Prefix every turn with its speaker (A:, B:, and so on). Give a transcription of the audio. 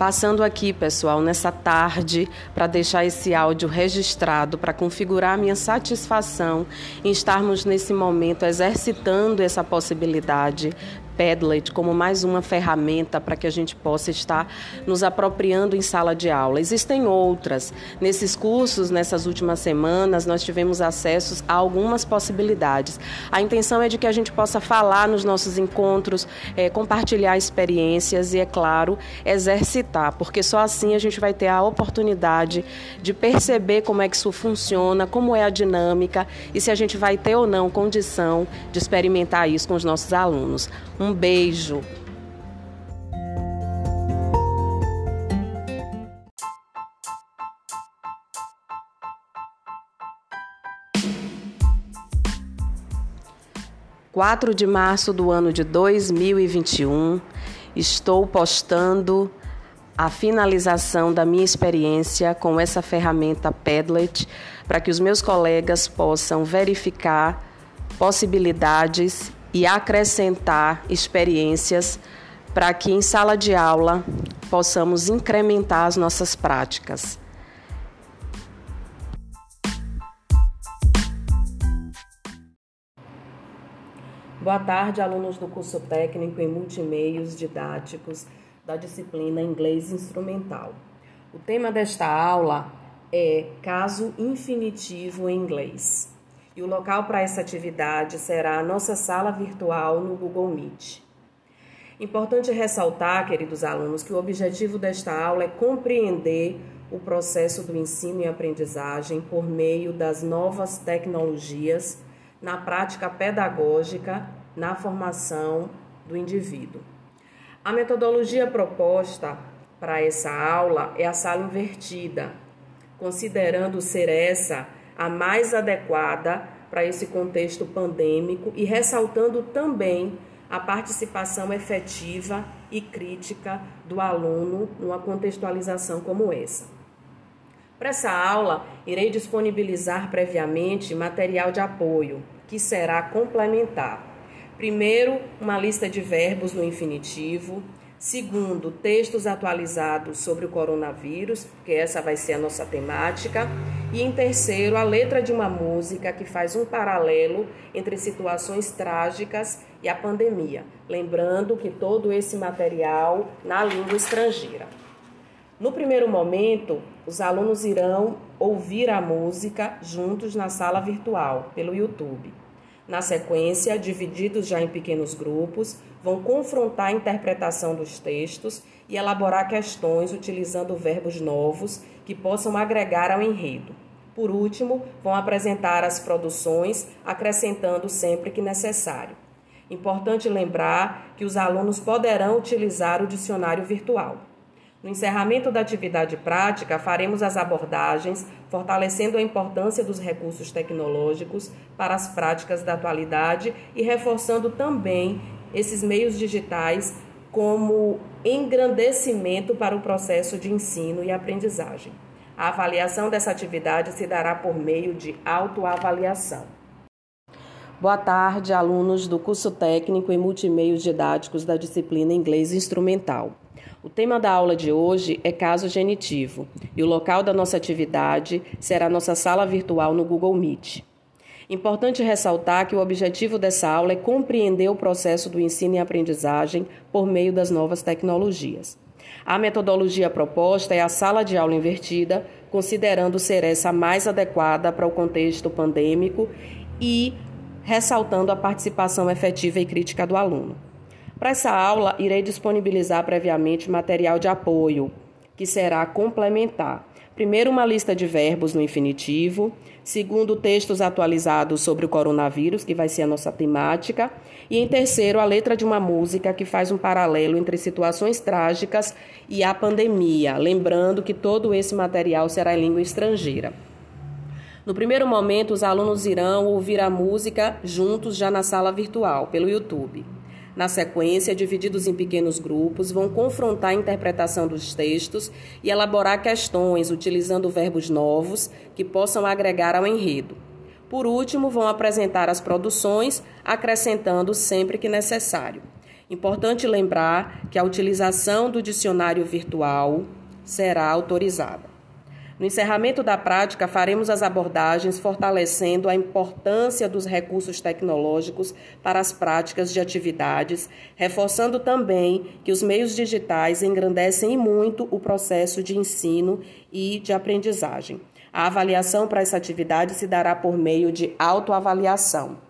A: Passando aqui, pessoal, nessa tarde, para deixar esse áudio registrado, para configurar a minha satisfação em estarmos nesse momento exercitando essa possibilidade Padlet como mais uma ferramenta para que a gente possa estar nos apropriando em sala de aula. Existem outras. Nesses cursos, nessas últimas semanas, nós tivemos acesso a algumas possibilidades. A intenção é de que a gente possa falar nos nossos encontros, é, compartilhar experiências e, é claro, exercitar, porque só assim a gente vai ter a oportunidade de perceber como é que isso funciona, como é a dinâmica e se a gente vai ter ou não condição de experimentar isso com os nossos alunos. Um beijo. Quatro de março do ano de 2021, estou postando a finalização da minha experiência com essa ferramenta Padlet para que os meus colegas possam verificar possibilidades e acrescentar experiências para que em sala de aula possamos incrementar as nossas práticas. Boa tarde, alunos do curso técnico em multimeios didáticos da disciplina Inglês Instrumental. O tema desta aula é caso infinitivo em inglês. E o local para essa atividade será a nossa sala virtual no Google Meet. Importante ressaltar, queridos alunos, que o objetivo desta aula é compreender o processo do ensino e aprendizagem por meio das novas tecnologias na prática pedagógica, na formação do indivíduo. A metodologia proposta para essa aula é a sala invertida, considerando ser essa a mais adequada para esse contexto pandêmico e ressaltando também a participação efetiva e crítica do aluno numa contextualização como essa. Para essa aula, irei disponibilizar previamente material de apoio, que será complementar. Primeiro, uma lista de verbos no infinitivo, Segundo, textos atualizados sobre o coronavírus, porque essa vai ser a nossa temática. E em terceiro, a letra de uma música que faz um paralelo entre situações trágicas e a pandemia. Lembrando que todo esse material na língua estrangeira. No primeiro momento, os alunos irão ouvir a música juntos na sala virtual, pelo YouTube. Na sequência, divididos já em pequenos grupos, vão confrontar a interpretação dos textos e elaborar questões utilizando verbos novos que possam agregar ao enredo. Por último, vão apresentar as produções, acrescentando sempre que necessário. Importante lembrar que os alunos poderão utilizar o dicionário virtual. No encerramento da atividade prática, faremos as abordagens, fortalecendo a importância dos recursos tecnológicos para as práticas da atualidade e reforçando também esses meios digitais como engrandecimento para o processo de ensino e aprendizagem. A avaliação dessa atividade se dará por meio de autoavaliação. Boa tarde, alunos do curso técnico em multimeios didáticos da disciplina Inglês Instrumental. O tema da aula de hoje é caso genitivo e o local da nossa atividade será a nossa sala virtual no Google Meet. Importante ressaltar que o objetivo dessa aula é compreender o processo do ensino e aprendizagem por meio das novas tecnologias. A metodologia proposta é a sala de aula invertida, considerando ser essa mais adequada para o contexto pandêmico e ressaltando a participação efetiva e crítica do aluno. Para essa aula, irei disponibilizar previamente material de apoio, que será complementar. Primeiro, uma lista de verbos no infinitivo. Segundo, textos atualizados sobre o coronavírus, que vai ser a nossa temática. E em terceiro, a letra de uma música que faz um paralelo entre situações trágicas e a pandemia. Lembrando que todo esse material será em língua estrangeira. No primeiro momento, os alunos irão ouvir a música juntos já na sala virtual, pelo YouTube. Na sequência, divididos em pequenos grupos, vão confrontar a interpretação dos textos e elaborar questões utilizando verbos novos que possam agregar ao enredo. Por último, vão apresentar as produções, acrescentando sempre que necessário. Importante lembrar que a utilização do dicionário virtual será autorizada. No encerramento da prática, faremos as abordagens fortalecendo a importância dos recursos tecnológicos para as práticas de atividades, reforçando também que os meios digitais engrandecem muito o processo de ensino e de aprendizagem. A avaliação para essa atividade se dará por meio de autoavaliação.